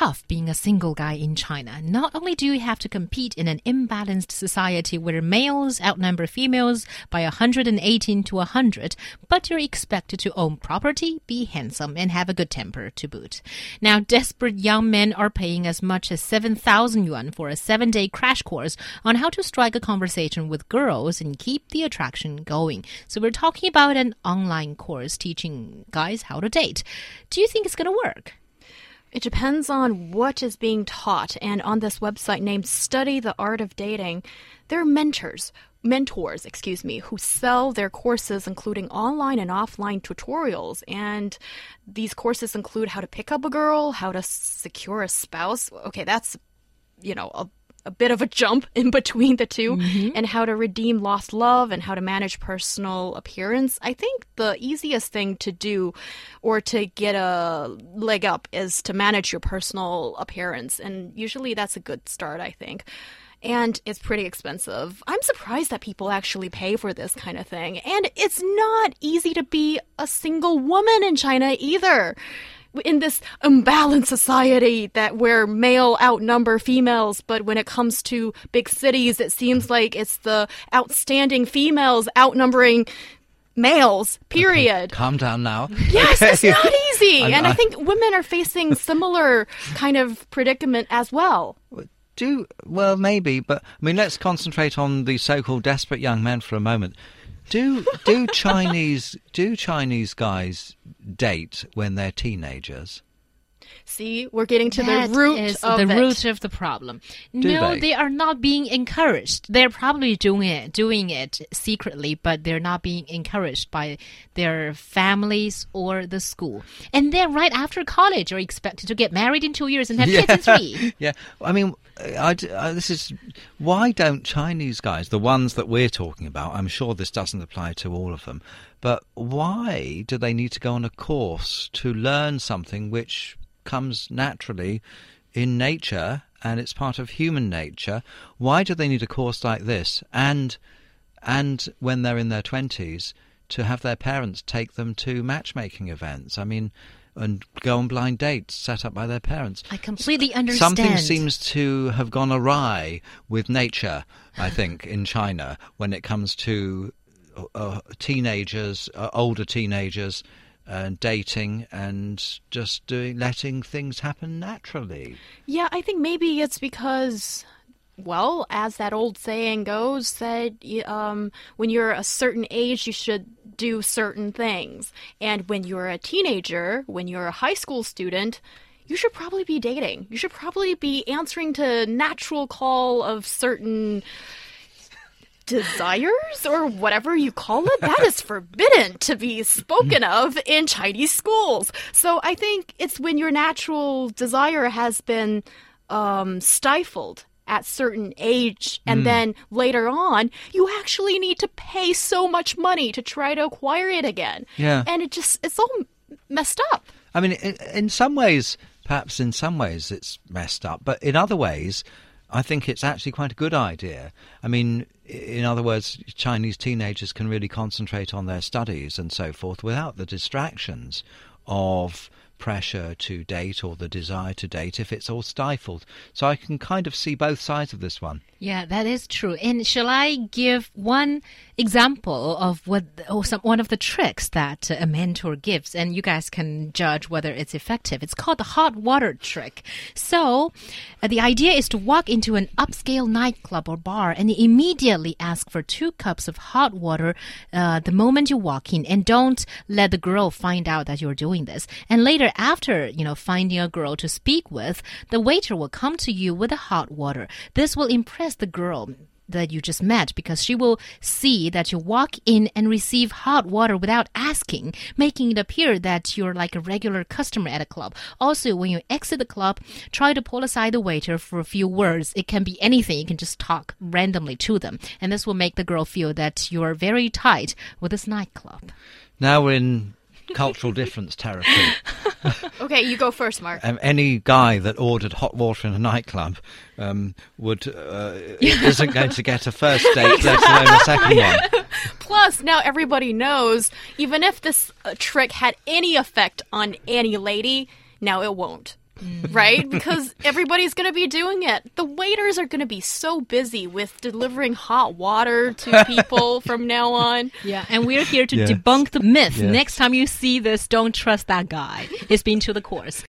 Tough being a single guy in China. Not only do you have to compete in an imbalanced society where males outnumber females by 118 to 100, but you're expected to own property, be handsome, and have a good temper to boot. Now, desperate young men are paying as much as 7,000 yuan for a seven day crash course on how to strike a conversation with girls and keep the attraction going. So, we're talking about an online course teaching guys how to date. Do you think it's going to work? It depends on what is being taught. And on this website named Study the Art of Dating, there are mentors, mentors, excuse me, who sell their courses, including online and offline tutorials. And these courses include how to pick up a girl, how to secure a spouse. Okay, that's, you know, a a bit of a jump in between the 2 Mm-hmm. and how to redeem lost love and how to manage personal appearance. I think the easiest thing to do or to get a leg up is to manage your personal appearance. And usually that's a good start, I think. And it's pretty expensive. I'm surprised that people actually pay for this kind of thing. And it's not easy to be a single woman in China either in this imbalanced society that where male outnumber females, but when it comes to big cities, it seems like it's the outstanding females outnumbering males. Period. Calm down now. Yes, it's not easy, and I I- think women are facing similar kind of predicament as well. Do well, maybe, but I mean, let's concentrate on the so-called desperate young men for a moment. Do do Chinese do Chinese guys date when they're teenagers? See, we're getting to That the root is of the it. root of the problem. no, they? they? are not being encouraged. They're probably doing it, doing it secretly, but they're not being encouraged by their families or the school. And then right after college, are expected to get married in two years and have kids in three. yeah. I mean, uh, I, I- uh, this is why don't Chinese guys, the ones that we're talking about, I'm sure this doesn't apply to all of them, but why do they need to go on a course to learn something which comes naturally in nature and it's part of human nature? Why do they need a course like this? And and when they're in their twenties, to have their parents take them to matchmaking events. I mean. And go on blind dates set up by their parents. I completely understand. Something seems to have gone awry with nature, I think, in China when it comes to uh, uh, teenagers, uh, older teenagers, uh, dating and just doing, letting things happen naturally. Yeah, I think maybe it's because, well, as that old saying goes, that um, when you're a certain age, you should do certain things. And when you're a teenager, when you're a high school student, you should probably be dating. You should probably be answering to natural call of certain desires or whatever you call it that is forbidden to be spoken of in Chinese schools. So I think it's when your natural desire has been um, stifled at certain age and then later on you actually need to pay so much money to try to acquire it again. Yeah. And it just it's all messed up. I mean, in, in some ways, perhaps in some ways it's messed up, but in other ways, I think it's actually quite a good idea. I mean, in other words, Chinese teenagers can really concentrate on their studies and so forth without the distractions of pressure to date or the desire to date if it's all stifled. So I can kind of see both sides of this one. Yeah, that is true. And shall I give one example of what, or some one of the tricks that a mentor gives, and you guys can judge whether it's effective. It's called the hot water trick. So, uh, the idea is to walk into an upscale nightclub or bar and immediately ask for two cups of hot water uh, the moment you walk in, and don't let the girl find out that you're doing this. And later, after you know finding a girl to speak with, the waiter will come to you with the hot water. This will impress the girl that you just met because she will see that you walk in and receive hot water without asking, making it appear that you're like a regular customer at a club. Also, when you exit the club, try to pull aside the waiter for a few words. It can be anything. You can just talk randomly to them. And this will make the girl feel that you're very tight with this nightclub. Now in cultural difference territory. Okay, you go first, Mark. Um, any guy that ordered hot water in a nightclub um, would uh, isn't going to get a first date, let alone a second one. Plus, now everybody knows, even if this uh, trick had any effect on any lady, now it won't. Mm. Right? Because everybody's going to be doing it. The waiters are going to be so busy with delivering hot water to people from now on. Yeah, and we're here to Yes. debunk the myth. Yes. Next time you see this, don't trust that guy. It's been to the course.